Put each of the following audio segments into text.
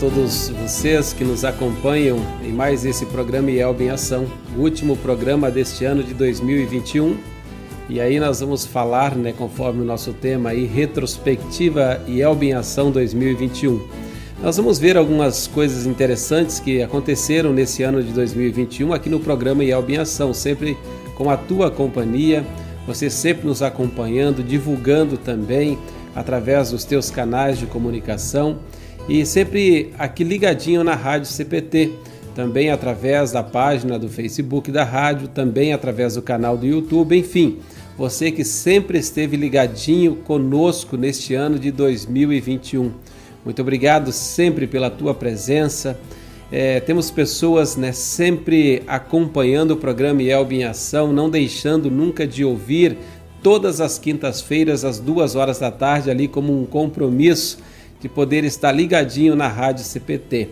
Todos vocês que nos acompanham em mais esse programa IELB em Ação, o último programa deste ano de 2021. E aí nós vamos falar, né, conforme o nosso tema aí, retrospectiva IELB em Ação 2021. Nós vamos ver algumas coisas interessantes que aconteceram nesse ano de 2021 aqui no programa IELB em Ação, sempre com a tua companhia, você sempre nos acompanhando, divulgando também através dos teus canais de comunicação e sempre aqui ligadinho na Rádio CPT, também através da página do Facebook da rádio, também através do canal do YouTube, enfim, você que sempre esteve ligadinho conosco neste ano de 2021. Muito obrigado sempre pela tua presença. É, temos pessoas né, sempre acompanhando o programa Elbe em Ação, não deixando nunca de ouvir todas as quintas-feiras, às duas horas da tarde, ali como um compromisso de poder estar ligadinho na Rádio CPT.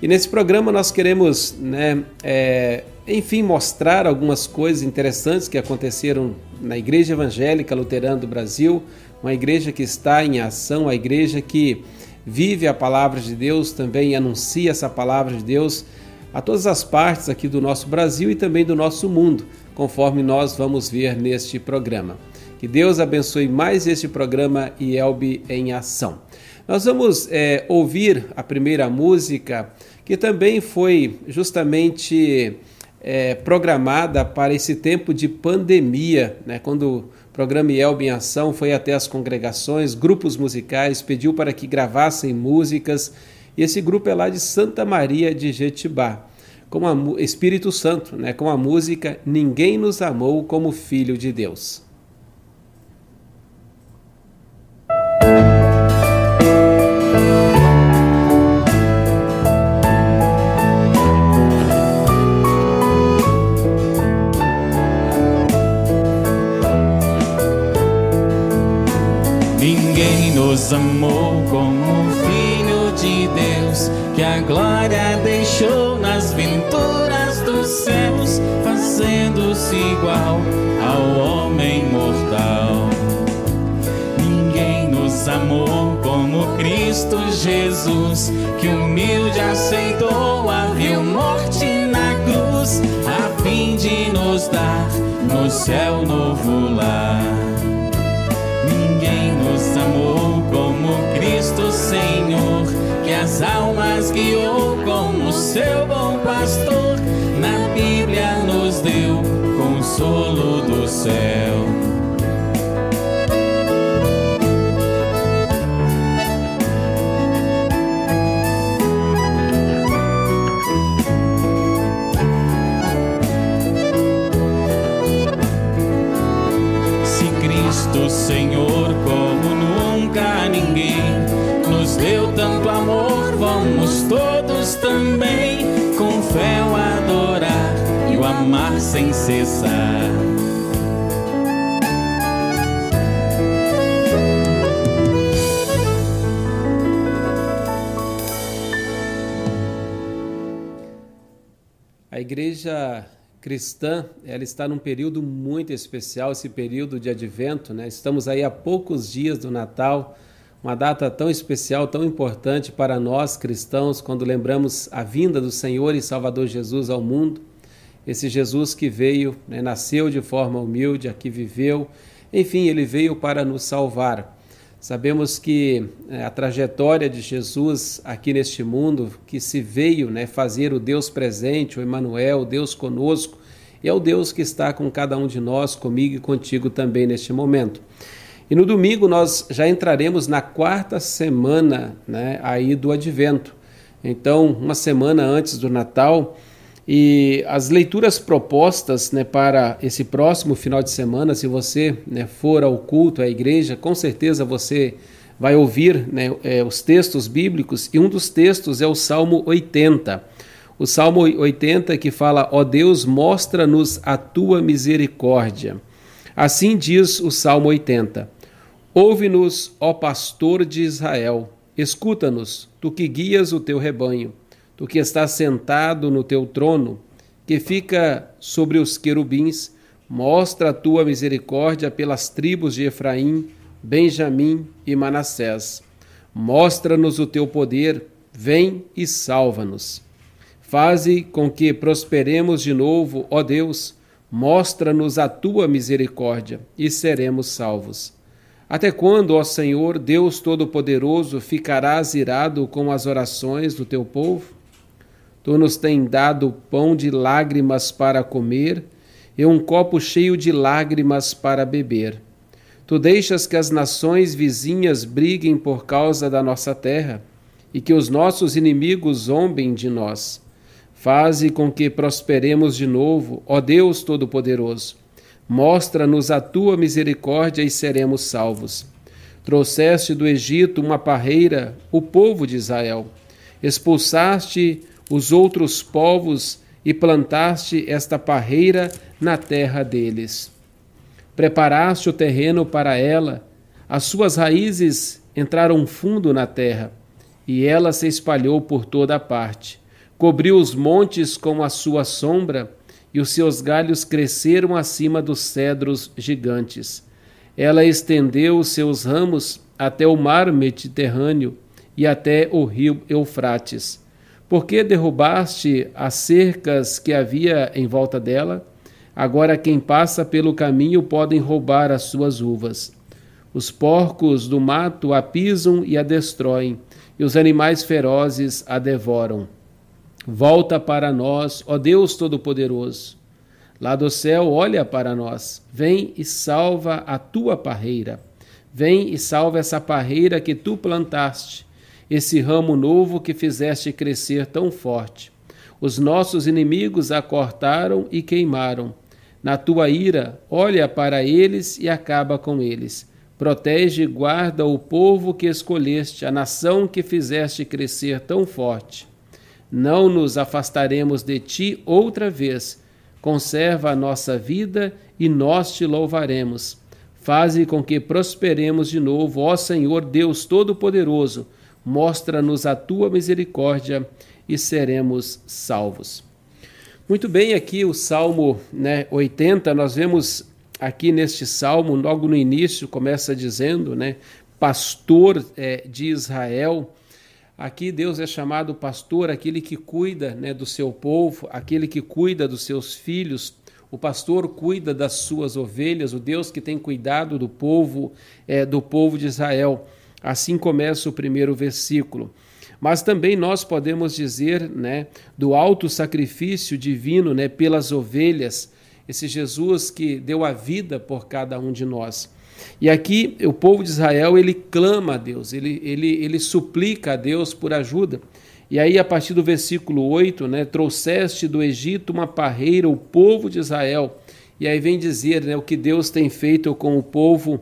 E nesse programa nós queremos, né, é, enfim, mostrar algumas coisas interessantes que aconteceram na Igreja Evangélica Luterana do Brasil, uma igreja que está em ação, a igreja que vive a palavra de Deus, também anuncia essa palavra de Deus a todas as partes aqui do nosso Brasil e também do nosso mundo, conforme nós vamos ver neste programa. Que Deus abençoe mais este programa IELB em ação. Nós vamos é, ouvir a primeira música, que também foi justamente é, programada para esse tempo de pandemia, né? quando o programa Elb em Ação foi até as congregações, grupos musicais, pediu para que gravassem músicas, e esse grupo é lá de Santa Maria de Jetibá, com a Espírito Santo, né? com a música Ninguém nos amou como Filho de Deus. Nos amou como Filho de Deus, que a glória deixou nas venturas dos céus, fazendo-se igual ao homem mortal. Ninguém nos amou como Cristo Jesus, que humilde aceitou a vil morte na cruz, a fim de nos dar no céu novo lar as almas guiou como seu bom pastor. Na Bíblia nos deu consolo do céu. Igreja cristã, ela está num período muito especial, esse período de advento, né? Estamos aí a poucos dias do Natal, uma data tão especial, tão importante para nós cristãos, quando lembramos a vinda do Senhor e Salvador Jesus ao mundo. Esse Jesus que veio, né, nasceu de forma humilde, aqui viveu, enfim, ele veio para nos salvar. Sabemos que é, a trajetória de Jesus aqui neste mundo, que se veio né, fazer o Deus presente, o Emmanuel, o Deus conosco, é o Deus que está com cada um de nós, comigo e contigo também neste momento. E no domingo nós já entraremos na quarta semana né, aí do Advento. Então, uma semana antes do Natal, e as leituras propostas né, para esse próximo final de semana, se você né, for ao culto, à igreja, com certeza você vai ouvir né, é, os textos bíblicos, e um dos textos é o Salmo 80. O Salmo 80 que fala: Ó Deus, mostra-nos a tua misericórdia. Assim diz o Salmo 80. Ouve-nos, ó pastor de Israel, escuta-nos, tu que guias o teu rebanho tu que estás sentado no teu trono, que fica sobre os querubins, mostra a tua misericórdia pelas tribos de Efraim, Benjamim e Manassés. Mostra-nos o teu poder, vem e salva-nos. Faze com que prosperemos de novo, ó Deus, mostra-nos a tua misericórdia e seremos salvos. Até quando, ó Senhor, Deus Todo-Poderoso, ficarás irado com as orações do teu povo? Tu nos tens dado pão de lágrimas para comer e um copo cheio de lágrimas para beber. Tu deixas que as nações vizinhas briguem por causa da nossa terra e que os nossos inimigos zombem de nós. Faze com que prosperemos de novo, ó Deus Todo-Poderoso. Mostra-nos a tua misericórdia e seremos salvos. Trouxeste do Egito uma parreira, o povo de Israel. Expulsaste os outros povos e plantaste esta parreira na terra deles. Preparaste o terreno para ela, as suas raízes entraram fundo na terra e ela se espalhou por toda a parte. Cobriu os montes com a sua sombra, e os seus galhos cresceram acima dos cedros gigantes. Ela estendeu os seus ramos até o mar Mediterrâneo e até o rio Eufrates. Por que derrubaste as cercas que havia em volta dela? Agora quem passa pelo caminho podem roubar as suas uvas. Os porcos do mato a pisam e a destroem e os animais ferozes a devoram. Volta para nós, ó Deus Todo-Poderoso. Lá do céu, olha para nós. Vem e salva a tua parreira. Vem e salva essa parreira que tu plantaste, esse ramo novo que fizeste crescer tão forte. Os nossos inimigos a cortaram e queimaram. Na tua ira, olha para eles e acaba com eles Protege e guarda o povo que escolheste, a nação que fizeste crescer tão forte. Não nos afastaremos de ti outra vez. Conserva a nossa vida e nós te louvaremos. Faze com que prosperemos de novo, ó Senhor Deus Todo-Poderoso. Mostra-nos a tua misericórdia e seremos salvos. Muito bem, aqui o Salmo né, 80, nós vemos aqui neste salmo, logo no início, começa dizendo, né, pastor é, de Israel. Aqui Deus é chamado pastor, aquele que cuida né, do seu povo, aquele que cuida dos seus filhos. O pastor cuida das suas ovelhas, o Deus que tem cuidado do povo, é, do povo de Israel. Assim começa o primeiro versículo. Mas também nós podemos dizer, né, do alto sacrifício divino, né, pelas ovelhas esse Jesus que deu a vida por cada um de nós. E aqui o povo de Israel ele clama a Deus, ele, ele, ele suplica a Deus por ajuda. E aí, a partir do versículo 8, né, trouxeste do Egito uma parreira, o povo de Israel. E aí vem dizer né, o que Deus tem feito com o povo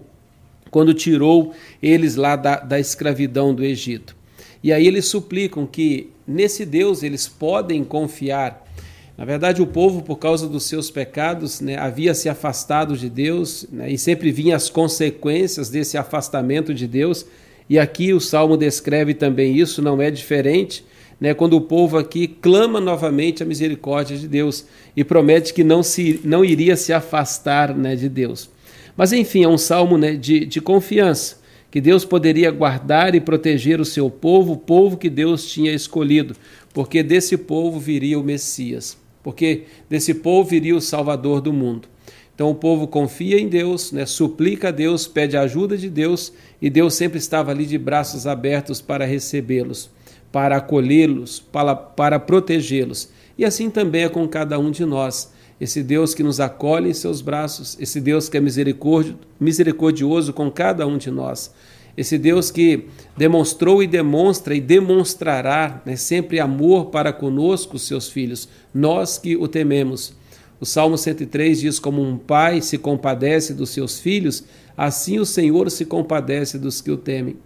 quando tirou eles lá da, da escravidão do Egito. E aí eles suplicam que nesse Deus eles podem confiar, na verdade, o povo, por causa dos seus pecados, né, havia se afastado de Deus né, e sempre vinham as consequências desse afastamento de Deus. E aqui o Salmo descreve também isso, não é diferente, né, quando o povo aqui clama novamente a misericórdia de Deus e promete que não, se, não iria se afastar né, de Deus. Mas enfim, é um salmo né, de, de confiança, que Deus poderia guardar e proteger o seu povo, o povo que Deus tinha escolhido, porque desse povo viria o Messias porque desse povo viria o Salvador do mundo. Então o povo confia em Deus, né, suplica a Deus, pede a ajuda de Deus e Deus sempre estava ali de braços abertos para recebê-los, para acolhê-los, para, para protegê-los. E assim também é com cada um de nós. Esse Deus que nos acolhe em seus braços, esse Deus que é misericordioso com cada um de nós esse Deus que demonstrou e demonstra e demonstrará né, sempre amor para conosco, seus filhos, nós que o tememos. O Salmo 103 diz: Como um pai se compadece dos seus filhos, assim o Senhor se compadece dos que o temem.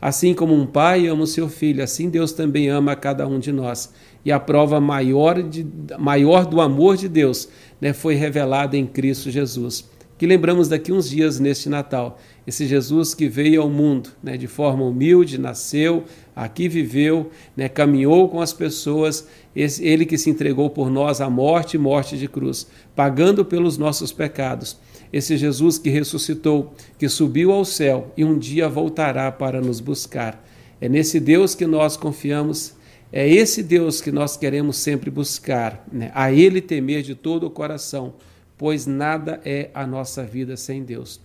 Assim como um pai ama o seu filho, assim Deus também ama a cada um de nós. E a prova maior, de, maior do amor de Deus né, foi revelada em Cristo Jesus que lembramos daqui uns dias neste Natal. Esse Jesus que veio ao mundo né, de forma humilde, nasceu, aqui viveu, né, caminhou com as pessoas, esse, ele que se entregou por nós à morte e morte de cruz, pagando pelos nossos pecados. Esse Jesus que ressuscitou, que subiu ao céu e um dia voltará para nos buscar. É nesse Deus que nós confiamos, É esse Deus que nós queremos sempre buscar, né? a Ele temer de todo o coração, pois nada é a nossa vida sem Deus.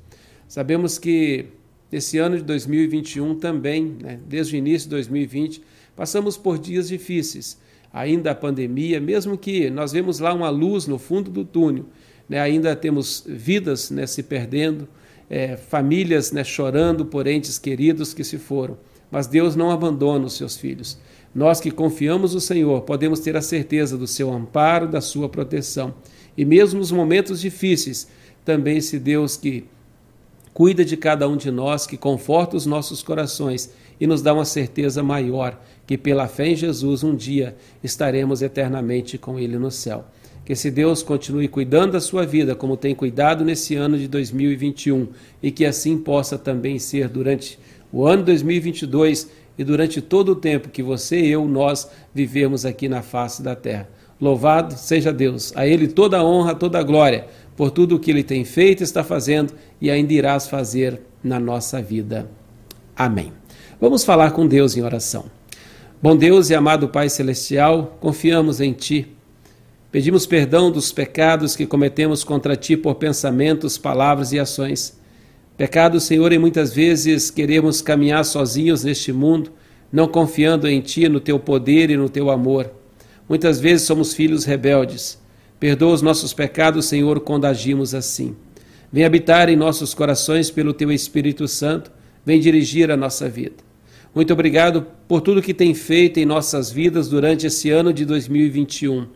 Sabemos que esse ano de 2021 também, né? desde o início de 2020, passamos por dias difíceis, ainda a pandemia, mesmo que nós vemos lá uma luz no fundo do túnel, né? ainda temos vidas né, se perdendo, é, famílias né, chorando por entes queridos que se foram. Mas Deus não abandona os seus filhos. Nós que confiamos no Senhor podemos ter a certeza do seu amparo, da sua proteção. E mesmo nos momentos difíceis, também esse Deus que cuida de cada um de nós, que conforta os nossos corações e nos dá uma certeza maior que pela fé em Jesus um dia estaremos eternamente com Ele no céu. Que esse Deus continue cuidando da sua vida, como tem cuidado nesse ano de 2021, e que assim possa também ser durante o ano 2022 e durante todo o tempo que você e eu, nós vivemos aqui na face da terra. Louvado seja Deus, a Ele toda a honra, toda a glória, por tudo o que Ele tem feito, está fazendo e ainda irás fazer na nossa vida. Amém. Vamos falar com Deus em oração. Bom Deus e amado Pai Celestial, confiamos em Ti Pedimos perdão dos pecados que cometemos contra ti por pensamentos, palavras e ações. Pecados, Senhor, e muitas vezes queremos caminhar sozinhos neste mundo, não confiando em ti, no teu poder e no teu amor. Muitas vezes somos filhos rebeldes. Perdoa os nossos pecados, Senhor, quando agimos assim. Vem habitar em nossos corações pelo teu Espírito Santo, vem dirigir a nossa vida. Muito obrigado por tudo que tem feito em nossas vidas durante esse ano de 2021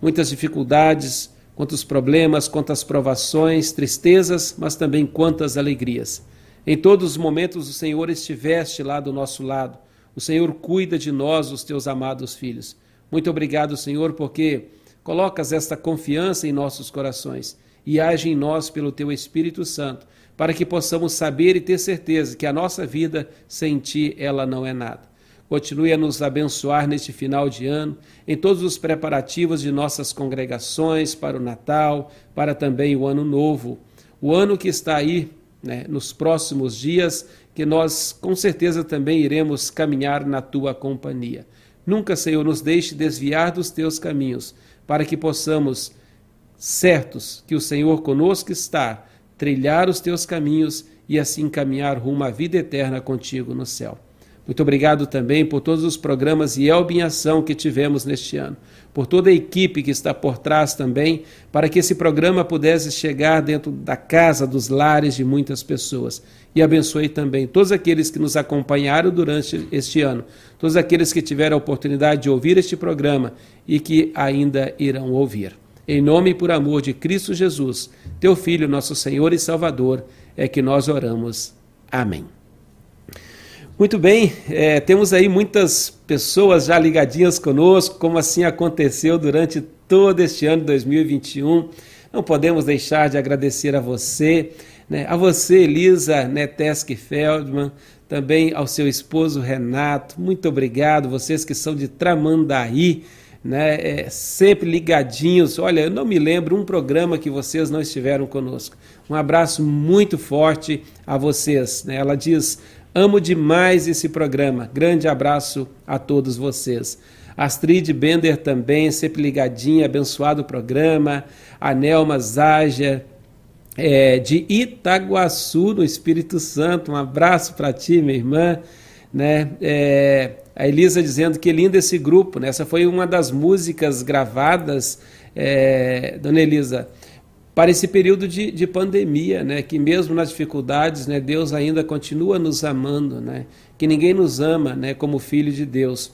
muitas dificuldades, quantos problemas, quantas provações, tristezas, mas também quantas alegrias. Em todos os momentos o Senhor estiveste lá do nosso lado. O Senhor cuida de nós, os teus amados filhos. Muito obrigado, Senhor, porque colocas esta confiança em nossos corações e age em nós pelo teu Espírito Santo, para que possamos saber e ter certeza que a nossa vida sem ti ela não é nada. Continue a nos abençoar neste final de ano, em todos os preparativos de nossas congregações para o Natal, para também o Ano Novo. O ano que está aí, né, nos próximos dias, que nós com certeza também iremos caminhar na tua companhia. Nunca, Senhor, nos deixe desviar dos teus caminhos, para que possamos, certos que o Senhor conosco está, trilhar os teus caminhos e assim caminhar rumo à vida eterna contigo no céu. Muito obrigado também por todos os programas IELB em Ação que tivemos neste ano, por toda a equipe que está por trás também, para que esse programa pudesse chegar dentro da casa, dos lares de muitas pessoas. E abençoe também todos aqueles que nos acompanharam durante este ano, todos aqueles que tiveram a oportunidade de ouvir este programa e que ainda irão ouvir. Em nome e por amor de Cristo Jesus, teu Filho, nosso Senhor e Salvador, é que nós oramos. Amém. Muito bem, é, temos aí muitas pessoas já ligadinhas conosco, como assim aconteceu durante todo este ano de 2021. Não podemos deixar de agradecer a você, né, a você, Elisa Neteski Feldman, também ao seu esposo Renato. Muito obrigado, vocês que são de Tramandaí, né, é, sempre ligadinhos. Olha, eu não me lembro um programa que vocês não estiveram conosco. Um abraço muito forte a vocês. Né? Ela diz Amo demais esse programa. Grande abraço a todos vocês. Astrid Bender também, sempre ligadinha, abençoado o programa. A Nelma Zager, é, de Itaguaçu, no Espírito Santo. Um abraço para ti, minha irmã. Né? É, a Elisa dizendo que lindo esse grupo. Né? Essa foi uma das músicas gravadas, é, dona Elisa, para esse período de, de pandemia, né? que mesmo nas dificuldades, né, Deus ainda continua nos amando, né? que ninguém nos ama né, como filho de Deus.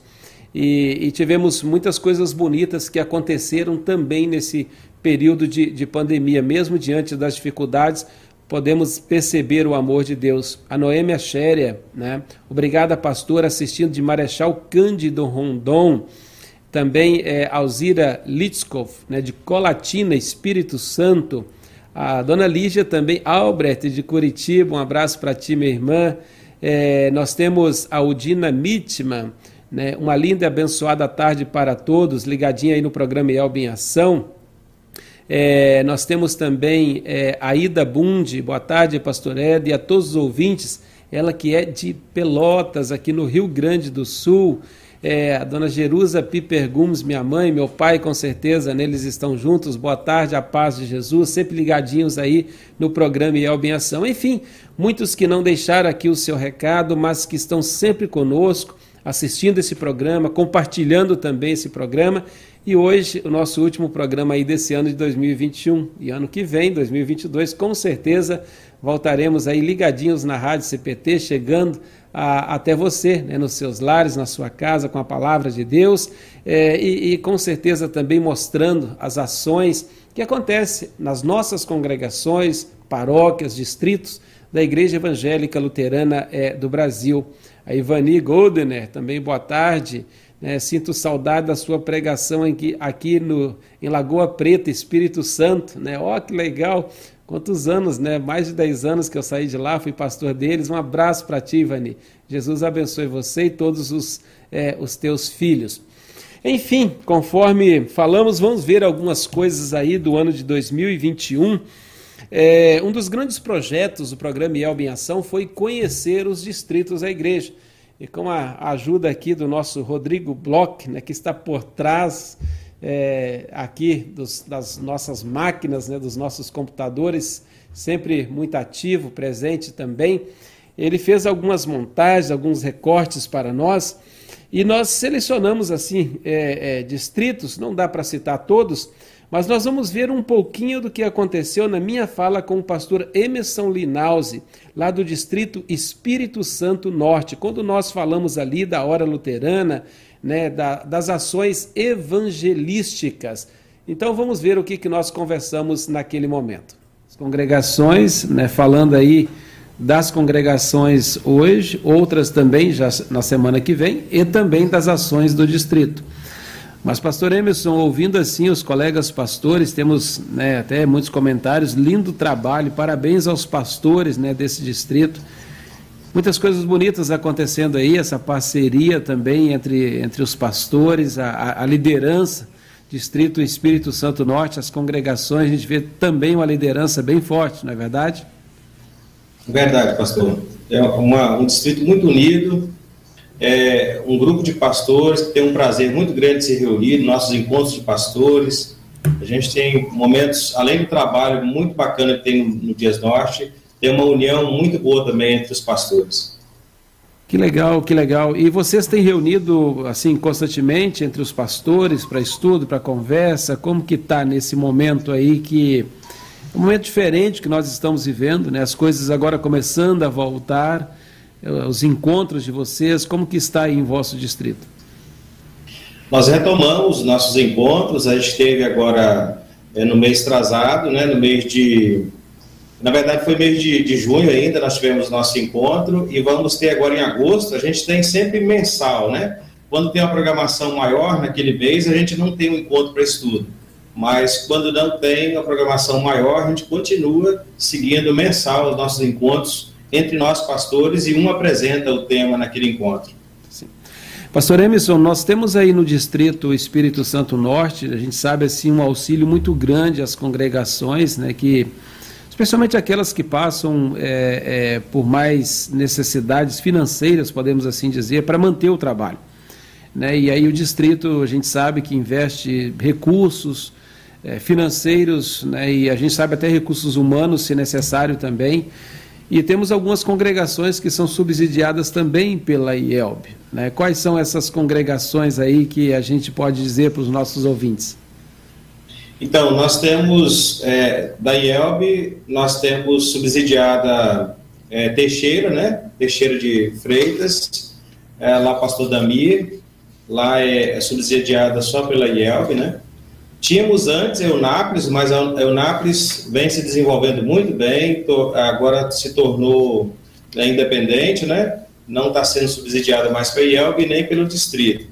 E, e, tivemos muitas coisas bonitas que aconteceram também nesse período de, de pandemia, mesmo diante das dificuldades, podemos perceber o amor de Deus. A Noêmia Xéria, né? obrigada, pastor, assistindo de Marechal Cândido Rondon, também é, Alzira Litskov, né, de Colatina, Espírito Santo, a dona Lígia também, Albrecht de Curitiba, um abraço para ti, minha irmã. É, nós temos a Udina Mitman, né, uma linda e abençoada tarde para todos, ligadinha aí no programa Elba em Ação. É, nós temos também é, a Ida Bundi, boa tarde, pastor Ed, e a todos os ouvintes, ela que é de Pelotas, aqui no Rio Grande do Sul. É, a dona Jerusa Piper Gomes, minha mãe, meu pai, com certeza, neles estão juntos. Boa tarde, a paz de Jesus, sempre ligadinhos aí no programa Elbe em Ação. Enfim, muitos que não deixaram aqui o seu recado, mas que estão sempre conosco, assistindo esse programa, compartilhando também esse programa. E hoje, o nosso último programa aí desse ano de 2021. E ano que vem, 2022, com certeza voltaremos aí ligadinhos na Rádio CPT, chegando a, até você, né, nos seus lares, na sua casa, com a palavra de Deus é, e, e, com certeza também mostrando as ações que acontecem nas nossas congregações, paróquias, distritos da Igreja Evangélica Luterana é, do Brasil. A Ivani Goldener, também boa tarde. É, sinto saudade da sua pregação aqui, aqui no, em Lagoa Preta, Espírito Santo. Né? Oh, que legal! Quantos anos, né? Mais de 10 anos que eu saí de lá, fui pastor deles. Um abraço para ti, Ivani. Jesus abençoe você e todos os, é, os teus filhos. Enfim, conforme falamos, vamos ver algumas coisas aí do ano de 2021. É, um dos grandes projetos do programa Elbe em Ação foi conhecer os distritos da igreja. E com a ajuda aqui do nosso Rodrigo Bloch, né, que está por trás é, aqui dos, das nossas máquinas, né, dos nossos computadores, sempre muito ativo, presente também. Ele fez algumas montagens, alguns recortes para nós e nós selecionamos assim é, é, distritos, não dá para citar todos, mas nós vamos ver um pouquinho do que aconteceu na minha fala com o pastor Emerson Linause, lá do distrito Espírito Santo Norte, quando nós falamos ali da hora luterana, né, da, das ações evangelísticas. Então vamos ver o que, que nós conversamos naquele momento. As congregações, né, falando aí das congregações hoje, outras também já na semana que vem, e também das ações do distrito. Mas, pastor Emerson, ouvindo assim os colegas pastores, temos né, até muitos comentários, lindo trabalho, parabéns aos pastores né, desse distrito muitas coisas bonitas acontecendo aí, essa parceria também entre, entre os pastores, a, a liderança, Distrito Espírito Santo Norte, as congregações, a gente vê também uma liderança bem forte, não é verdade? Verdade, pastor. É uma, um distrito muito unido, é um grupo de pastores que tem um prazer muito grande de se reunir, nossos encontros de pastores. A gente tem momentos, além do trabalho muito bacana que tem no, no Dias Norte, tem uma união muito boa também entre os pastores. Que legal, que legal. E vocês têm reunido assim constantemente entre os pastores para estudo, para conversa? Como que está nesse momento aí que um momento diferente que nós estamos vivendo, né? As coisas agora começando a voltar, os encontros de vocês, como que está aí em vosso distrito? Nós retomamos nossos encontros, a gente teve agora é, no mês trazado, né, no mês de na verdade, foi mês de, de junho ainda, nós tivemos nosso encontro e vamos ter agora em agosto. A gente tem sempre mensal, né? Quando tem uma programação maior naquele mês, a gente não tem um encontro para estudo. Mas quando não tem uma programação maior, a gente continua seguindo mensal os nossos encontros entre nós pastores e um apresenta o tema naquele encontro. Sim. Pastor Emerson, nós temos aí no distrito Espírito Santo Norte, a gente sabe assim um auxílio muito grande às congregações, né, que especialmente aquelas que passam é, é, por mais necessidades financeiras, podemos assim dizer, para manter o trabalho. Né? E aí o distrito, a gente sabe que investe recursos é, financeiros, né? e a gente sabe até recursos humanos, se necessário também. E temos algumas congregações que são subsidiadas também pela IELB. Né? Quais são essas congregações aí que a gente pode dizer para os nossos ouvintes? Então, nós temos, é, da IELB, nós temos subsidiada é, Teixeira, né? Teixeira de Freitas, é, lá Pastor Damir, lá é, é subsidiada só pela IELB, né? Tínhamos antes Eunápolis, mas a Eunápolis vem se desenvolvendo muito bem, agora se tornou é, independente, né? Não está sendo subsidiada mais pela IELB nem pelo distrito.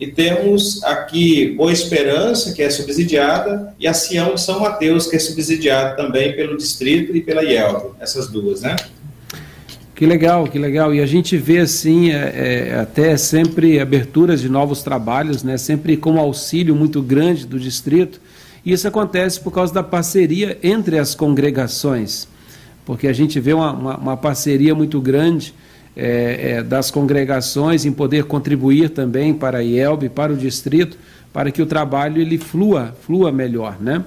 E temos aqui Boa Esperança, que é subsidiada, e a Sião de São Mateus, que é subsidiada também pelo distrito e pela IELB, essas duas, né? Que legal, que legal. E a gente vê assim é, é, até sempre aberturas de novos trabalhos, né? Sempre com auxílio muito grande do distrito. E isso acontece por causa da parceria entre as congregações, porque a gente vê uma, uma, uma parceria muito grande é, é, das congregações em poder contribuir também para a IELB, para o distrito, para que o trabalho ele flua, flua melhor, né?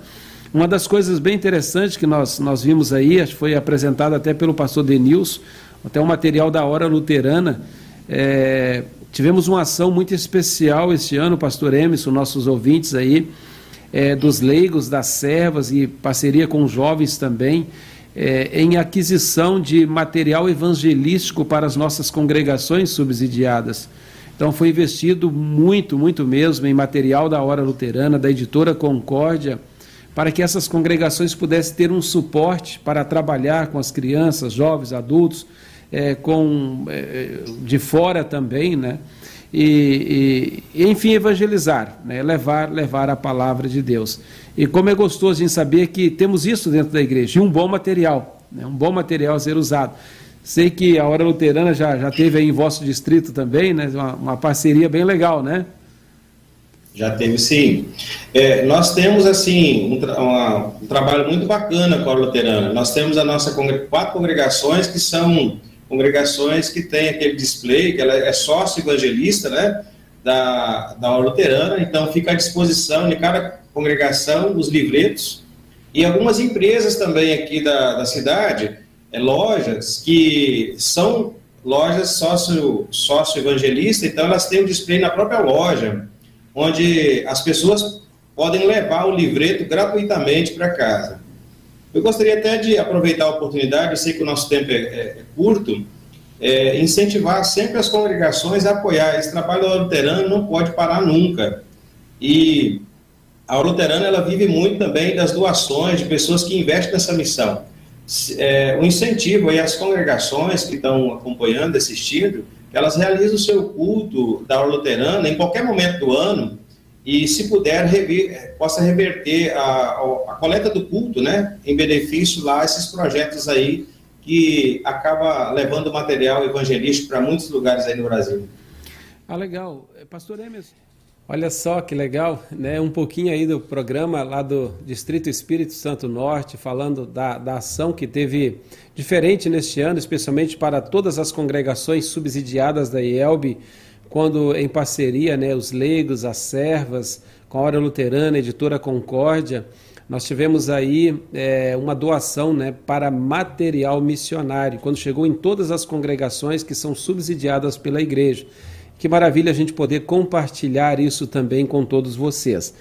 Uma das coisas bem interessantes que nós, nós vimos aí, foi apresentado até pelo pastor Denilson, até um material da Hora Luterana, é, tivemos uma ação muito especial este ano, pastor Emerson, nossos ouvintes aí, é, dos leigos, das servas e parceria com jovens também, é, em aquisição de material evangelístico para as nossas congregações subsidiadas. Então foi investido muito, muito mesmo em material da Hora Luterana, da editora Concórdia, para que essas congregações pudessem ter um suporte para trabalhar com as crianças, jovens, adultos, é, com é, de fora também, né? E, e, enfim evangelizar, né? levar levar a palavra de Deus. E como é gostoso em saber que temos isso dentro da igreja, e um bom material, né? um bom material a ser usado. Sei que a Hora Luterana já, já teve aí em vosso distrito também, né? uma, uma parceria bem legal, né? Já teve sim. É, nós temos assim um, tra uma, um, trabalho muito bacana com a Luterana. Nós temos a nossa quatro congregações que são congregações que têm aquele display, que ela é sócio evangelista, né, da, da Luterana, então fica à disposição de cada congregação os livretos. E algumas empresas também aqui da, da cidade, é, lojas que são lojas sócio, sócio evangelista, então elas têm o um display na própria loja onde as pessoas podem levar o livreto gratuitamente para casa. Eu gostaria até de aproveitar a oportunidade, eu sei que o nosso tempo é, é, é curto, é, incentivar sempre as congregações a apoiar. Esse trabalho da luterana não pode parar nunca. E a luterana ela vive muito também das doações de pessoas que investem nessa missão. É, o incentivo aí às congregações que estão acompanhando, assistindo, elas realizam o seu culto da luterana em qualquer momento do ano e, se puder, rever, possa reverter a, a, coleta do culto, né, em benefício lá esses projetos aí que acaba levando material evangelístico para muitos lugares aí no Brasil. Ah, legal. Pastor Emerson, Olha só que legal, né? Um pouquinho aí do programa lá do Distrito Espírito Santo Norte, falando da, da ação que teve diferente neste ano, especialmente para todas as congregações subsidiadas da IELB, quando em parceria, né, os leigos, as servas, com a Hora Luterana, a Editora Concórdia, nós tivemos aí é, uma doação né, para material missionário, quando chegou em todas as congregações que são subsidiadas pela igreja. Que maravilha a gente poder compartilhar isso também com todos vocês.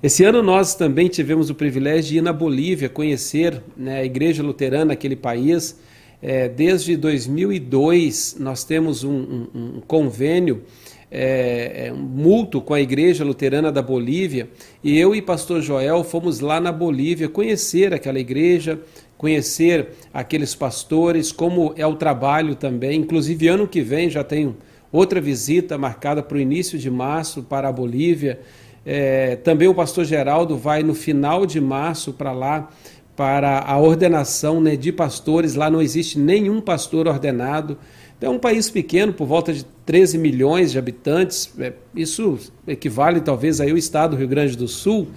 Esse ano nós também tivemos o privilégio de ir na Bolívia, conhecer né, a Igreja Luterana naquele país. É, desde 2002 nós temos um, um, um convênio, é, é, um multo com a Igreja Luterana da Bolívia e eu e pastor Joel fomos lá na Bolívia conhecer aquela igreja, conhecer aqueles pastores, como é o trabalho também. Inclusive ano que vem já tenho Outra visita marcada para o início de março para a Bolívia. É, também o pastor Geraldo vai no final de março para lá para a ordenação né, de pastores. Lá não existe nenhum pastor ordenado. É um país pequeno, por volta de 13 milhões de habitantes. É, isso equivale talvez aí ao estado do Rio Grande do Sul.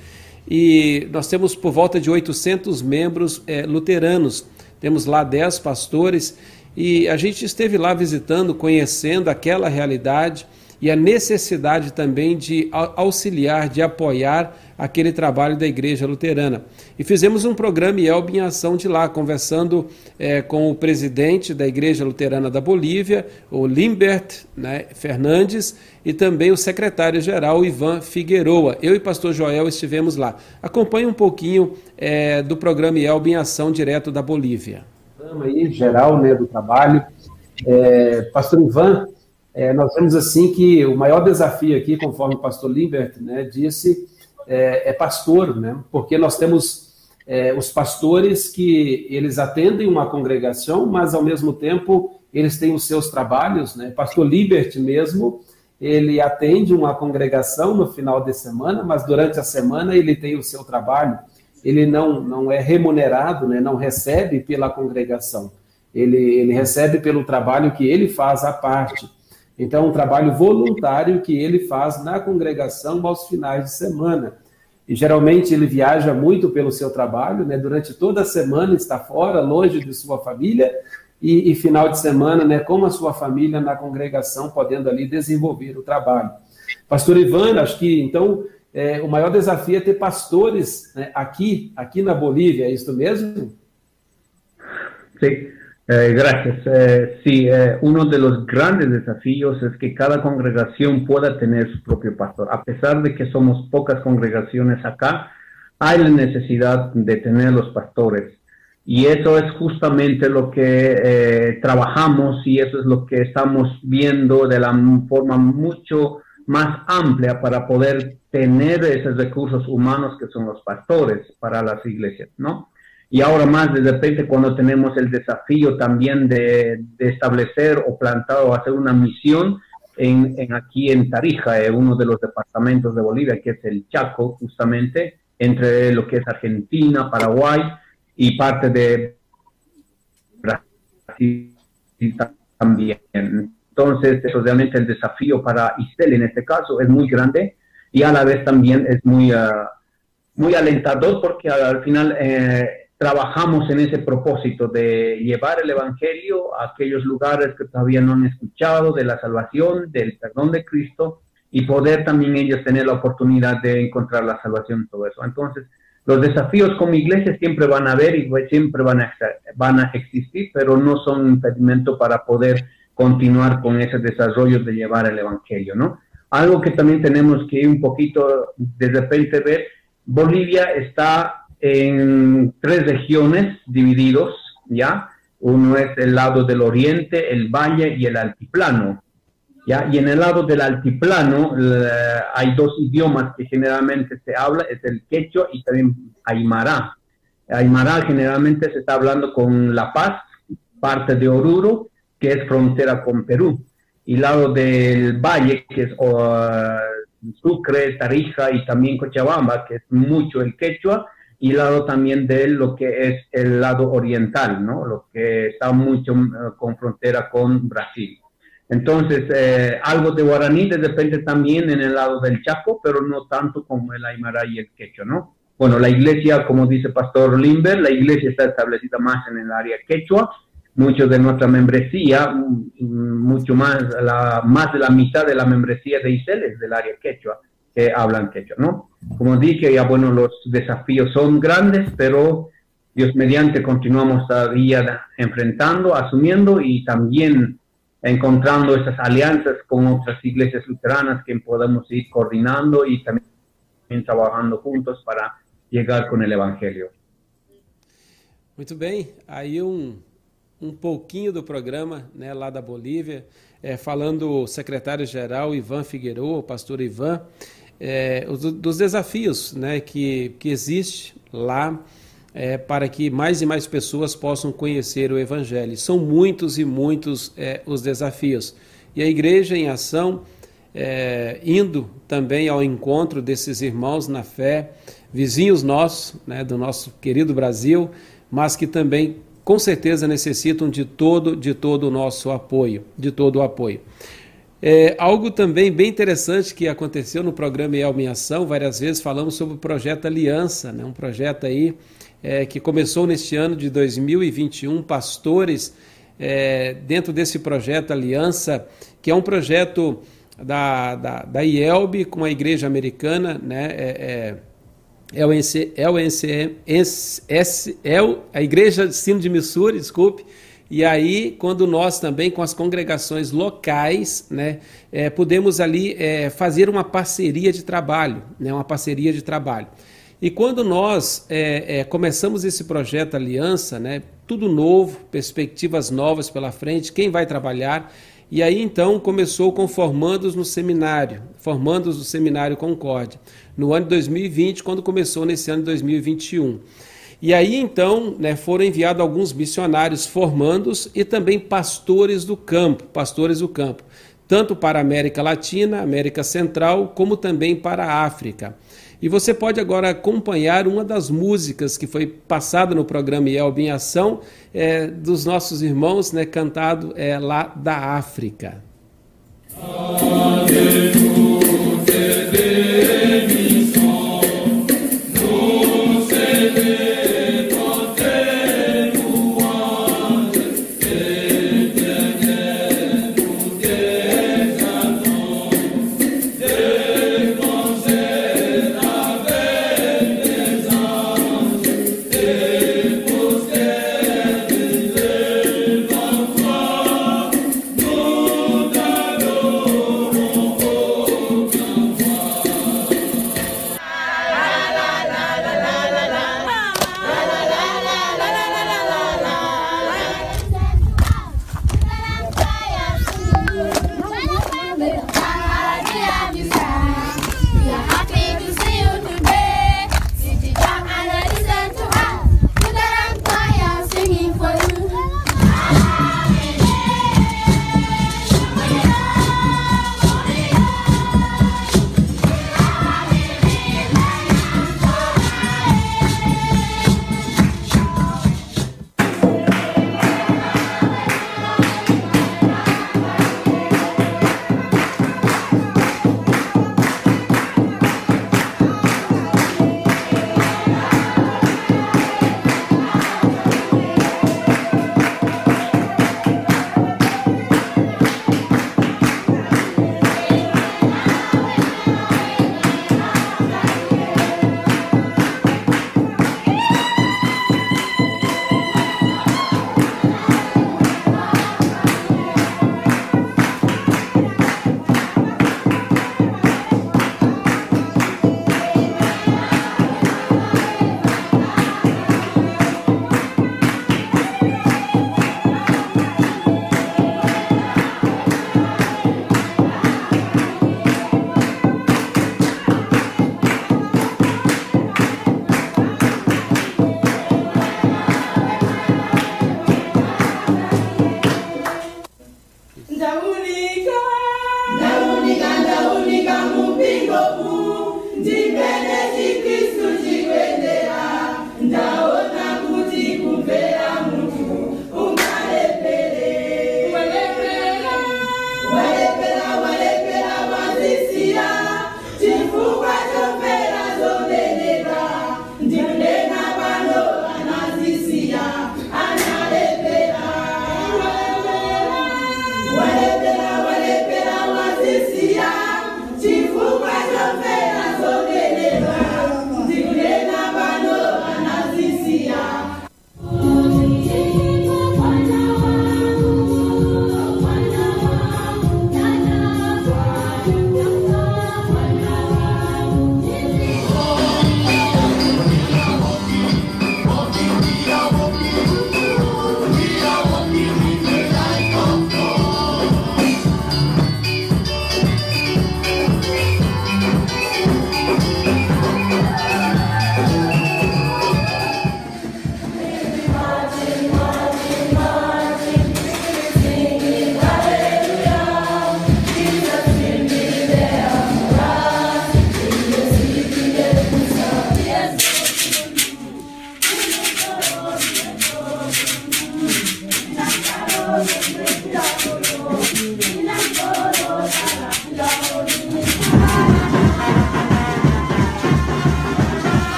E nós temos por volta de 800 membros é, luteranos. Temos lá 10 pastores e a gente esteve lá visitando, conhecendo aquela realidade e a necessidade também de auxiliar, de apoiar aquele trabalho da Igreja Luterana. E fizemos um programa IELB em ação de lá, conversando é, com o presidente da Igreja Luterana da Bolívia, o Limbert né, Fernandes, e também o secretário-geral Ivan Figueroa. Eu e pastor Joel estivemos lá. Acompanhe um pouquinho é, do programa IELB em ação direto da Bolívia aí, geral né, do trabalho. É, pastor Ivan, é, nós vemos assim que o maior desafio aqui, conforme o pastor Limbert né, disse, é, é pastor, né, porque nós temos é, os pastores que eles atendem uma congregação, mas ao mesmo tempo eles têm os seus trabalhos, né, pastor Limbert mesmo, ele atende uma congregação no final de semana, mas durante a semana ele tem o seu trabalho ele não, não é remunerado, né, não recebe pela congregação. Ele, ele recebe pelo trabalho que ele faz à parte. Então, um trabalho voluntário que ele faz na congregação aos finais de semana. E geralmente ele viaja muito pelo seu trabalho, né? durante toda a semana está fora, longe de sua família, e, e, final de semana, né, como a sua família na congregação, podendo ali desenvolver o trabalho. Pastor Ivan, acho que então é, o maior desafio é ter pastores né, aqui, aqui na Bolívia, é isso mesmo? Sim. Eh, gracias. Eh, sí, eh, uno de los grandes desafíos es que cada congregación pueda tener su propio pastor. A pesar de que somos pocas congregaciones acá, hay la necesidad de tener los pastores. Y eso es justamente lo que trabajamos y eso es lo que estamos viendo de la forma mucho más amplia para poder tener esos recursos humanos que son los pastores para las iglesias, ¿no? Y ahora más, de repente, cuando tenemos el desafío también de, establecer o plantar o hacer una misión en, aquí en Tarija, en uno de los departamentos de Bolivia, que es el Chaco, justamente, entre lo que es Argentina, Paraguay, y parte de Brasil también. Entonces, realmente el desafío para Isel en este caso es muy grande y a la vez también es muy, uh, muy alentador porque al final eh, trabajamos en ese propósito de llevar el Evangelio a aquellos lugares que todavía no han escuchado de la salvación, del perdón de Cristo y poder también ellos tener la oportunidad de encontrar la salvación, todo eso. Entonces, los desafíos como iglesia siempre van a haber y pues siempre van a, van a existir, pero no son un impedimento para poder continuar con ese desarrollo de llevar el Evangelio, ¿no? Algo que también tenemos que ir un poquito de repente ver, Bolivia está en tres regiones divididos, ¿ya? Uno es el lado del oriente, el valle y el altiplano. ¿ya? Y en el lado del altiplano hay dos idiomas que generalmente se habla, es el quechua y también aymara. Aymara generalmente se está hablando con La Paz, parte de Oruro, que es frontera con Perú. Y lado del valle, que es Sucre, Tarija y también Cochabamba, que es mucho el quechua, y lado también de lo que es el lado oriental, ¿no? Lo que está mucho eh, con frontera con Brasil. Entonces, eh, algo de guaraní de repente también en el lado del Chaco, pero no tanto como el aymara y el quechua, ¿no? Bueno, la iglesia, como dice Pastor Limber, la iglesia está establecida más en el área quechua, mucho de nuestra membresía, mm, mucho más, la, más de la mitad de la membresía de Isel es del área quechua, que hablan quechua, ¿no? Como dije, ya bueno, los desafíos son grandes, pero Dios mediante continuamos todavía enfrentando, asumiendo y también encontrando esas alianzas con otras iglesias luteranas que podemos ir coordinando y también trabajando juntos para llegar con el Evangelio. Muito bem, aí um, um pouquinho do programa né, lá da Bolívia, é, falando o secretário-geral Ivan Figueiredo, o pastor Ivan, é, dos desafios né, que, que existe lá é, para que mais e mais pessoas possam conhecer o Evangelho. São muitos e muitos é, os desafios. E a igreja em ação, é, indo também ao encontro desses irmãos na fé, vizinhos nossos, né, do nosso querido Brasil, mas que também com certeza necessitam de todo, de todo o nosso apoio, de todo o apoio. É, algo também bem interessante que aconteceu no programa Elma em Ação, várias vezes falamos sobre o projeto Aliança, né, um projeto aí é, que começou neste ano de 2021, pastores, é, dentro desse projeto Aliança, que é um projeto da, da, da IELB com a Igreja Americana, né? É, é, é, o NC, é, o NC, é o, a Igreja de Sino de Missouri, desculpe, e aí, quando nós também, com as congregações locais, né, é, podemos ali é, fazer uma parceria de trabalho, né, uma parceria de trabalho. E quando nós é, é, começamos esse projeto Aliança, né, tudo novo, perspectivas novas pela frente, quem vai trabalhar? E aí então começou com formandos no seminário, formandos no seminário Concórdia, no ano de 2020, quando começou nesse ano de 2021. E aí então né, foram enviados alguns missionários formandos e também pastores do campo, pastores do campo, tanto para a América Latina, América Central, como também para a África. E você pode agora acompanhar uma das músicas que foi passada no programa Yelb em Ação, é, dos nossos irmãos, né, cantado é, lá da África. Aleluia.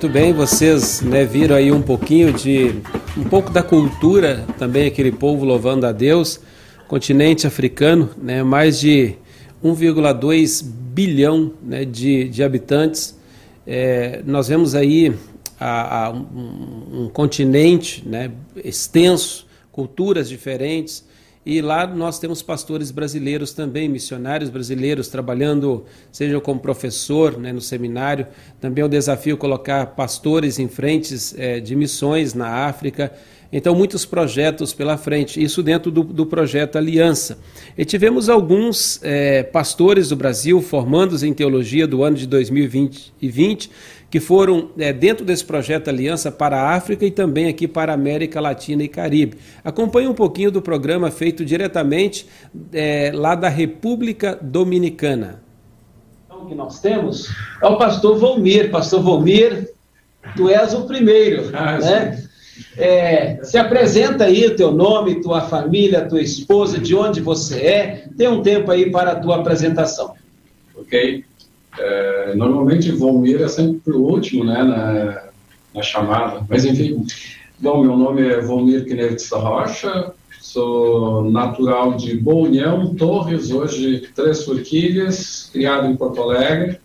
Muito bem, vocês né, viram aí um pouquinho de um pouco da cultura também aquele povo louvando a Deus, continente africano, né, mais de 1,2 bilhão né, de, de habitantes. É, nós vemos aí a, a, um, um, continente né, extenso, culturas diferentes, e lá nós temos pastores brasileiros também, missionários brasileiros, trabalhando, seja como professor né, no seminário. Também é um desafio colocar pastores em frentes é, de missões na África. Então, muitos projetos pela frente, isso dentro do, do projeto Aliança. E tivemos alguns é, pastores do Brasil formandos em teologia do ano de 2020 e 20, que foram é, dentro desse projeto Aliança para a África e também aqui para a América Latina e Caribe. Acompanhe um pouquinho do programa feito diretamente é, lá da República Dominicana. Então, o que nós temos é o pastor Volmir. Pastor Volmir, tu és o primeiro, ah, né? É, se apresenta aí o teu nome, tua família, tua esposa, de onde você é. Tem um tempo aí para a tua apresentação. Ok. É, normalmente Volmir é sempre o último, né, na, na, chamada. Mas enfim, bom, meu nome é Volmir Kinevitz da Rocha, sou natural de Boa União, Torres, hoje Três Forquilhas, criado em Porto Alegre.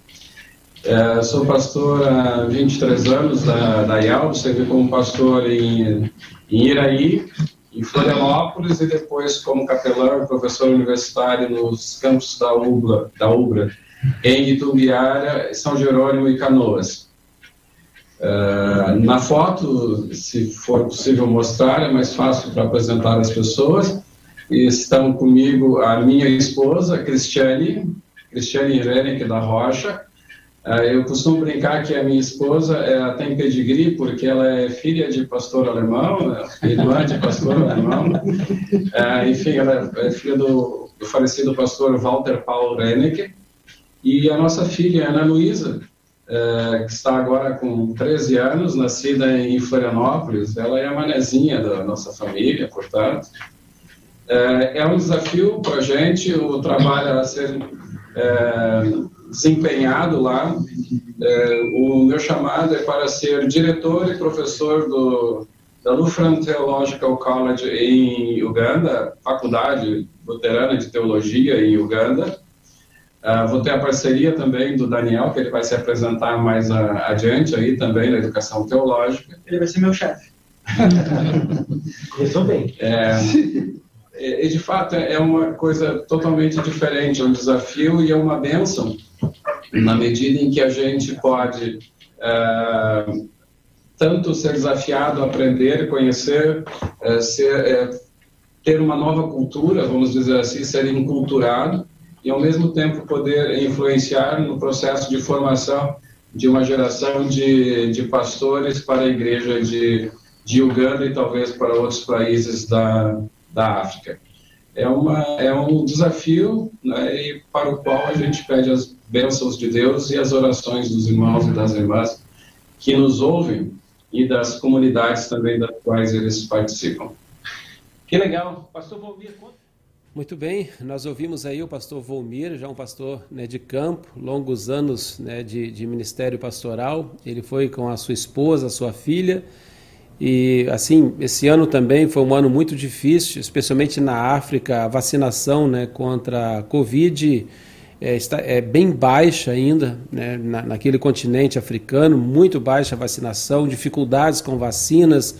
É, sou pastor há 23 anos da, da servi como pastor em, em Iraí, em Florianópolis e depois como capelão professor universitário nos campos da UBRA, da UBRA em Itumbiara, São Jerônimo e Canoas. Uh, na foto, se for possível mostrar, é mais fácil para apresentar as pessoas. E estão comigo a minha esposa, Cristiane, Cristiane Irene da Rocha. Uh, eu costumo brincar que a minha esposa ela tem pedigree porque ela é filha de pastor alemão, né? irmã de pastor alemão. Uh, enfim, ela é filha do, do falecido pastor Walter Paul Renneck. E a nossa filha, Ana Luísa, é, que está agora com 13 anos, nascida em Florianópolis, ela é a manezinha da nossa família, portanto. É, é um desafio para a gente o trabalho a ser é, desempenhado lá. É, o meu chamado é para ser diretor e professor do, da Lutheran Theological College em Uganda, faculdade luterana de teologia em Uganda. Uh, vou ter a parceria também do Daniel, que ele vai se apresentar mais a, adiante aí também na educação teológica. Ele vai ser meu chefe. Começou bem. É, e de fato é uma coisa totalmente diferente, é um desafio e é uma benção na medida em que a gente pode uh, tanto ser desafiado a aprender, conhecer, uh, ser, uh, ter uma nova cultura, vamos dizer assim, ser enculturado, e, ao mesmo tempo, poder influenciar no processo de formação de uma geração de, de pastores para a igreja de, de Uganda e talvez para outros países da, da África. É, uma, é um desafio né, e para o qual a gente pede as bênçãos de Deus e as orações dos irmãos e das irmãs que nos ouvem e das comunidades também das quais eles participam. Que legal. Pastor Volmir, muito bem, nós ouvimos aí o pastor Volmir, já um pastor né, de campo, longos anos né, de, de ministério pastoral. Ele foi com a sua esposa, a sua filha, e assim, esse ano também foi um ano muito difícil, especialmente na África, a vacinação né, contra a Covid é, está, é bem baixa ainda, né, na, naquele continente africano, muito baixa a vacinação, dificuldades com vacinas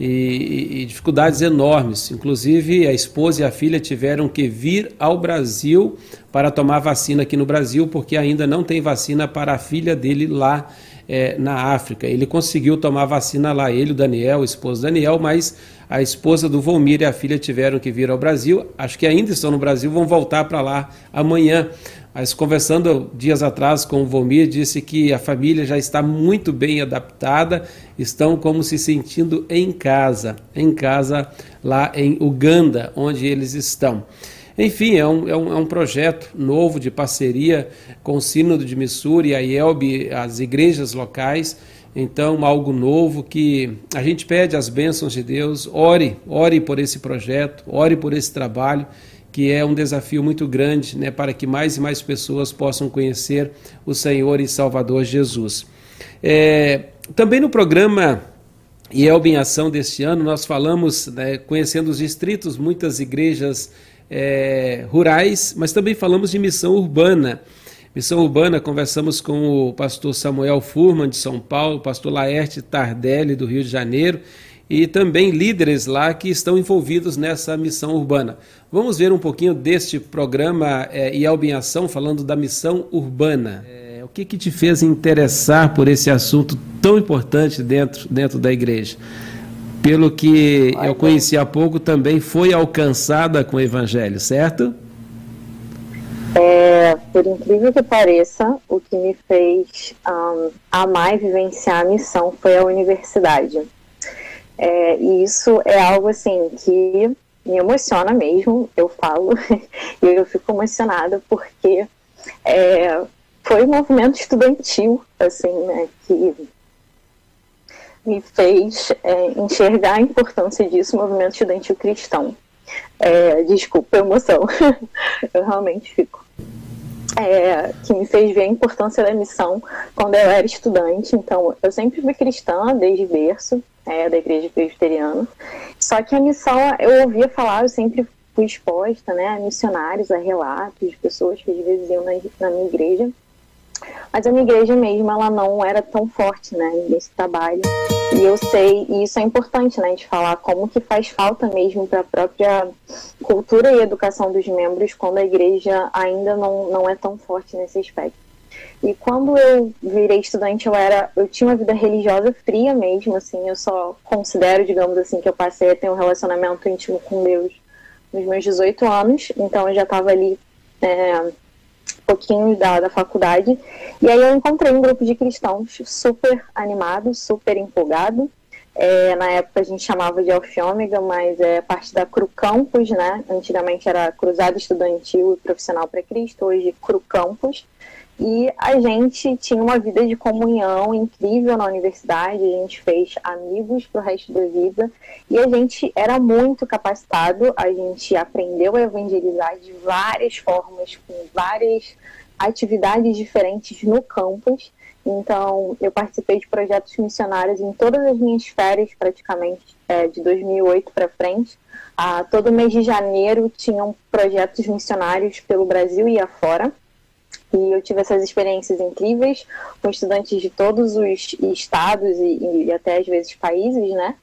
e, e, dificuldades enormes. Inclusive, a esposa e a filha tiveram que vir ao Brasil para tomar vacina aqui no Brasil, porque ainda não tem vacina para a filha dele lá é, na África. Ele conseguiu tomar vacina lá, ele, o Daniel, o esposo Daniel, mas a esposa do Volmir e a filha tiveram que vir ao Brasil. Acho que ainda estão no Brasil, vão voltar para lá amanhã. Mas conversando dias atrás com o Volmir, disse que a família já está muito bem adaptada, estão como se sentindo em casa, em casa lá em Uganda, onde eles estão. Enfim, é um, é um, é um projeto novo de parceria com o Sínodo de Missouri, a IELB, as igrejas locais. Então, algo novo que a gente pede as bênçãos de Deus, ore, ore por esse projeto, ore por esse trabalho, que é um desafio muito grande né, para que mais e mais pessoas possam conhecer o Senhor e Salvador Jesus. É, também no programa IELB em Ação deste ano, nós falamos, né, conhecendo os distritos, muitas igrejas é, rurais, mas também falamos de missão urbana. Missão urbana, conversamos com o pastor Samuel Furman, de São Paulo, pastor Laerte Tardelli, do Rio de Janeiro, e também líderes lá que estão envolvidos nessa missão urbana. Vamos ver um pouquinho deste programa é, IELB em Ação, falando da missão urbana. É, o que, que te fez interessar por esse assunto tão importante dentro, dentro da igreja? pelo que eu conheci há pouco, também foi alcançada com o Evangelho, certo? É, por incrível que pareça, o que me fez um, amar e vivenciar a missão foi a universidade. É, e isso é algo assim que me emociona mesmo, eu falo, e eu fico emocionada porque é, foi um movimento estudantil, assim, né, que me fez é, enxergar a importância disso, movimento estudantil cristão. É, desculpa a emoção, eu realmente fico. É, que me fez ver a importância da missão quando eu era estudante. Então, eu sempre fui cristã desde berço, é, da igreja presbiteriana. Só que a missão, eu ouvia falar, eu sempre fui exposta né, a missionários, a relatos de pessoas que às vezes iam na, na minha igreja mas a minha igreja mesmo, ela não era tão forte, né, nesse trabalho. E eu sei, e isso é importante, né, de falar como que faz falta mesmo para a própria cultura e educação dos membros quando a igreja ainda não, não é tão forte nesse aspecto. E quando eu virei estudante, eu era, eu tinha uma vida religiosa fria mesmo, assim, eu só considero, digamos assim, que eu passei a ter um relacionamento íntimo com Deus nos meus 18 anos, então eu já estava ali é, pouquinho da, da faculdade. E aí eu encontrei um grupo de cristãos super animado, super empolgado. É, na época a gente chamava de Alfiômega, mas é parte da Cru Campus, né? Antigamente era Cruzado Estudantil e Profissional para Cristo, hoje Cru Campus. E a gente tinha uma vida de comunhão incrível na universidade, a gente fez amigos para o resto da vida e a gente era muito capacitado, a gente aprendeu a evangelizar de várias formas, com várias atividades diferentes no campus. Então, eu participei de projetos missionários em todas as minhas férias, praticamente, é, de 2008 para frente. Ah, todo mês de janeiro tinham projetos missionários pelo Brasil e afora. E eu tive essas experiências incríveis com estudantes de todos os estados e, e até às vezes países, né?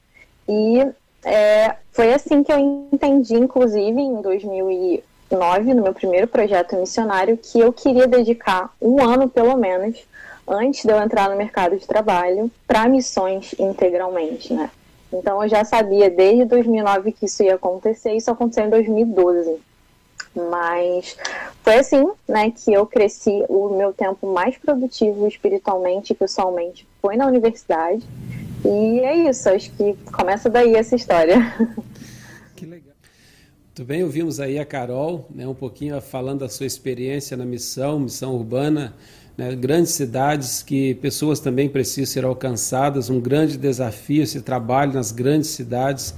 E é, foi assim que eu entendi, inclusive, em 2009, no meu primeiro projeto missionário, que eu queria dedicar um ano, pelo menos, antes de eu entrar no mercado de trabalho, para missões integralmente, né? Então eu já sabia desde 2009 que isso ia acontecer, isso aconteceu em 2012. Mas foi assim, né, que eu cresci. O meu tempo mais produtivo espiritualmente e pessoalmente foi na universidade. E é isso, acho que começa daí essa história. Que legal. Muito bem, ouvimos aí a Carol, né, um pouquinho falando da sua experiência na missão, missão urbana, né, grandes cidades que pessoas também precisam ser alcançadas, um grande desafio esse trabalho nas grandes cidades,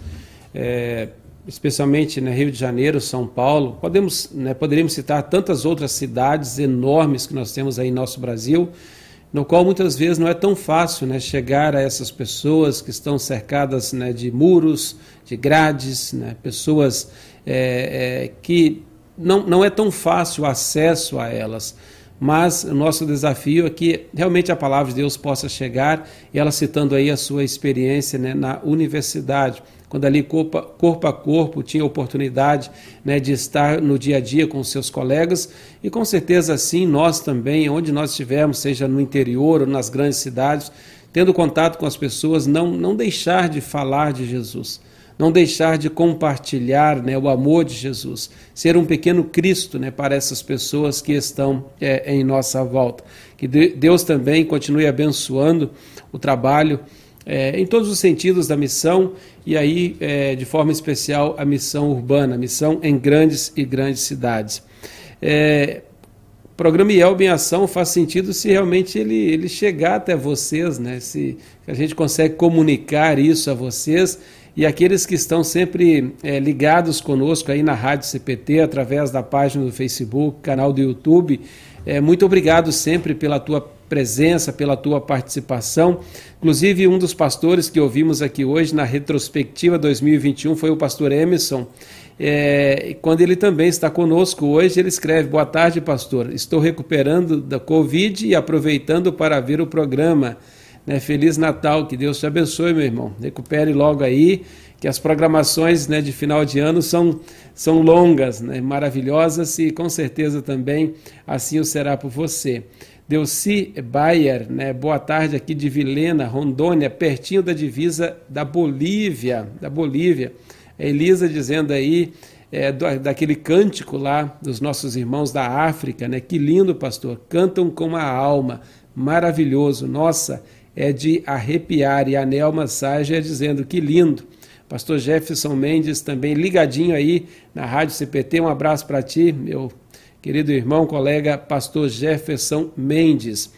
é, especialmente no né, Rio de Janeiro, São Paulo. Podemos, né, poderíamos citar tantas outras cidades enormes que nós temos aí em nosso Brasil, no qual muitas vezes não é tão fácil né, chegar a essas pessoas que estão cercadas né, de muros, de grades, né, pessoas é, é, que não, não é tão fácil o acesso a elas. Mas o nosso desafio é que realmente a palavra de Deus possa chegar, e ela citando aí a sua experiência né, na universidade quando ali corpo, a corpo tinha oportunidade né, de estar no dia a dia com seus colegas. E com certeza assim nós também, onde nós estivermos, seja no interior ou nas grandes cidades, tendo contato com as pessoas, não, não deixar de falar de Jesus, não deixar de compartilhar né, o amor de Jesus, ser um pequeno Cristo né, para essas pessoas que estão é, em nossa volta. Que Deus também continue abençoando o trabalho é, em todos os sentidos da missão e aí, é, de forma especial, a missão urbana, a missão em grandes e grandes cidades. É, o programa IELB em ação faz sentido se realmente ele, ele chegar até vocês, né? se a gente consegue comunicar isso a vocês e aqueles que estão sempre é, ligados conosco aí na Rádio CPT, através da página do Facebook, canal do YouTube. É, muito obrigado sempre pela tua presença, pela tua participação. Inclusive, um dos pastores que ouvimos aqui hoje na retrospectiva 2021 foi o pastor Emerson. É, quando ele também está conosco hoje, ele escreve: Boa tarde, pastor. Estou recuperando da Covid e aproveitando para ver o programa. Né, Feliz Natal, que Deus te abençoe, meu irmão. Recupere logo aí, que as programações né, de final de ano são, são longas, né, maravilhosas e com certeza também assim o será por você. Delci Bayer, né? boa tarde aqui de Vilena, Rondônia, pertinho da divisa da Bolívia, da Bolívia. A Elisa dizendo aí é, daquele cântico lá dos nossos irmãos da África, né? Que lindo, pastor. Cantam com a alma, maravilhoso. Nossa, é de arrepiar. E a Nelma Sager dizendo que lindo. Pastor Jefferson Mendes também ligadinho aí na Rádio CPT. Um abraço para ti, meu querido irmão, colega pastor Jefferson Mendes.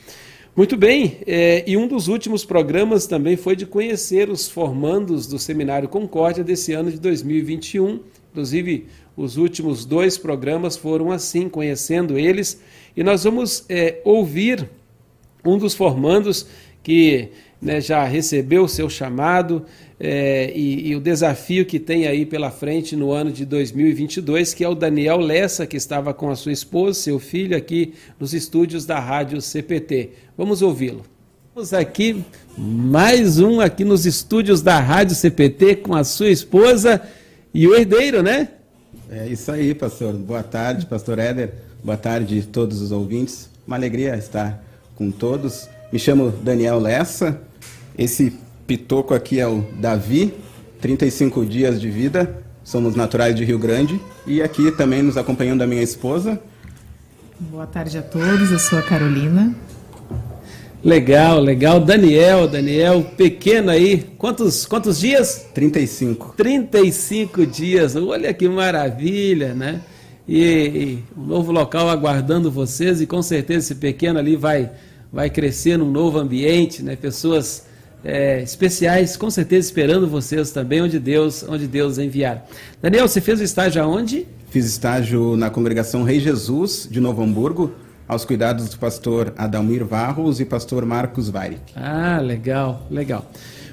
Muito bem, é, e um dos últimos programas também foi de conhecer os formandos do Seminário Concórdia desse ano de 2021. Inclusive, os últimos dois programas foram assim, conhecendo eles. E nós vamos é, ouvir um dos formandos que né, já recebeu o seu chamado, é, e, e, o desafio que tem aí pela frente no ano de 2022, que é o Daniel Lessa, que estava com a sua esposa, seu filho, aqui nos estúdios da Rádio CPT. Vamos ouvi-lo. Vamos aqui, mais um aqui nos estúdios da Rádio CPT com a sua esposa e o herdeiro, né? É isso aí, pastor. Boa tarde, pastor Éder. Boa tarde a todos os ouvintes. Uma alegria estar com todos. Me chamo Daniel Lessa. Esse Pitoco aqui é o Davi, 35 dias de vida, somos naturais de Rio Grande. E aqui também nos acompanhando a minha esposa. Boa tarde a todos, eu sou a Carolina. Legal, legal. Daniel, Daniel, pequeno aí. Quantos, quantos dias? 35. 35 dias. Olha que maravilha, né? E, e um novo local aguardando vocês e com certeza esse pequeno ali vai, vai crescer num novo ambiente, né? Pessoas é, especiais, com certeza esperando vocês também, onde Deus, onde Deus enviar. Daniel, você fez o estágio aonde? Fiz estágio na congregação Rei Jesus de Novo Hamburgo, aos cuidados do pastor Adalmir Varros e pastor Marcos Weirik. Ah, legal, legal.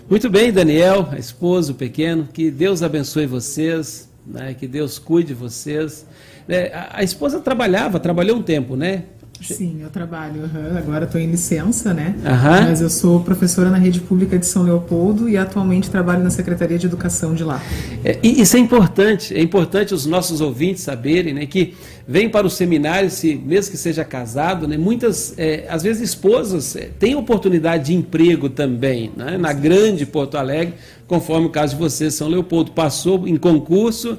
Muito bem, Daniel, a esposa, o pequeno, que Deus abençoe vocês, né, que Deus cuide de vocês. É, a, a esposa trabalhava, trabalhou um tempo, né? Sim, eu trabalho. Uhum. Agora estou em licença, né? Uhum. Mas eu sou professora na rede pública de São Leopoldo e atualmente trabalho na Secretaria de Educação de lá. É, e isso é importante. É importante os nossos ouvintes saberem né, que vem para o seminário, se, mesmo que seja casado, né, muitas, é, às vezes, esposas é, têm oportunidade de emprego também, né, na grande Porto Alegre, conforme o caso de você, São Leopoldo. Passou em concurso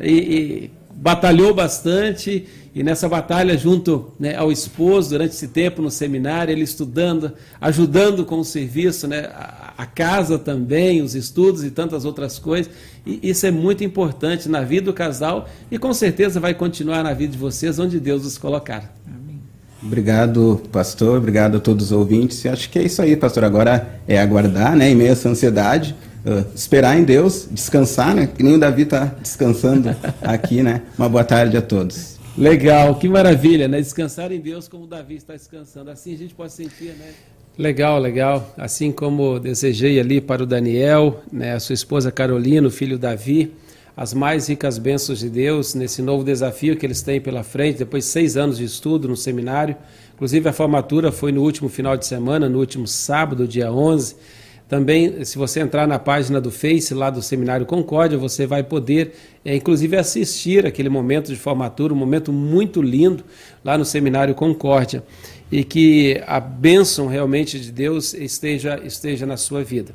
e, e batalhou bastante e nessa batalha, junto né, ao esposo, durante esse tempo no seminário, ele estudando, ajudando com o serviço, né, a, a, casa também, os estudos e tantas outras coisas. E isso é muito importante na vida do casal e com certeza vai continuar na vida de vocês, onde Deus os colocar. Amém. Obrigado, pastor. Obrigado a todos os ouvintes. E acho que é isso aí, pastor. Agora é aguardar, né, em meio a essa ansiedade, uh, esperar em Deus, descansar, né? Que nem o Davi está descansando aqui, né? Uma boa tarde a todos. Legal, que maravilha, né? Descansar em Deus como o Davi está descansando. Assim a gente pode sentir, né? Legal, legal. Assim como desejei ali para o Daniel, né, a sua esposa Carolina, o filho Davi, as mais ricas bênçãos de Deus nesse novo desafio que eles têm pela frente, depois de seis anos de estudo no seminário. Inclusive, a formatura foi no último final de semana, no último sábado, dia 11. Também, se você entrar na página do Face lá do Seminário Concórdia, você vai poder, é, inclusive, assistir aquele momento de formatura, um momento muito lindo lá no Seminário Concórdia. E que a bênção realmente de Deus esteja, esteja na sua vida.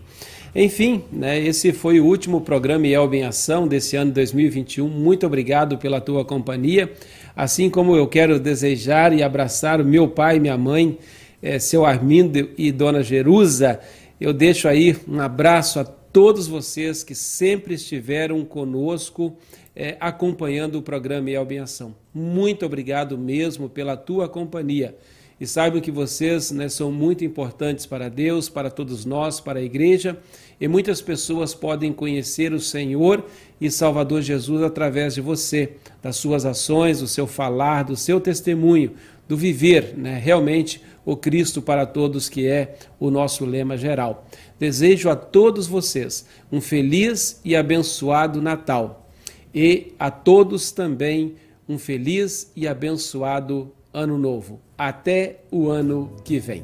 Enfim, né, esse foi o último programa Elbe em Ação desse ano 2021. Muito obrigado pela tua companhia. Assim como eu quero desejar e abraçar o meu pai e minha mãe, é, seu Armindo e dona Jerusa, eu deixo aí um abraço a todos vocês que sempre estiveram conosco é, acompanhando o programa em Ação. Muito obrigado mesmo pela tua companhia. E saibam que vocês né, são muito importantes para Deus, para todos nós, para a igreja. E muitas pessoas podem conhecer o Senhor e Salvador Jesus através de você, das suas ações, do seu falar, do seu testemunho, do viver né, realmente o Cristo para todos, que é o nosso lema geral. Desejo a todos vocês um feliz e abençoado Natal e a todos também um feliz e abençoado Ano Novo até o ano que vem.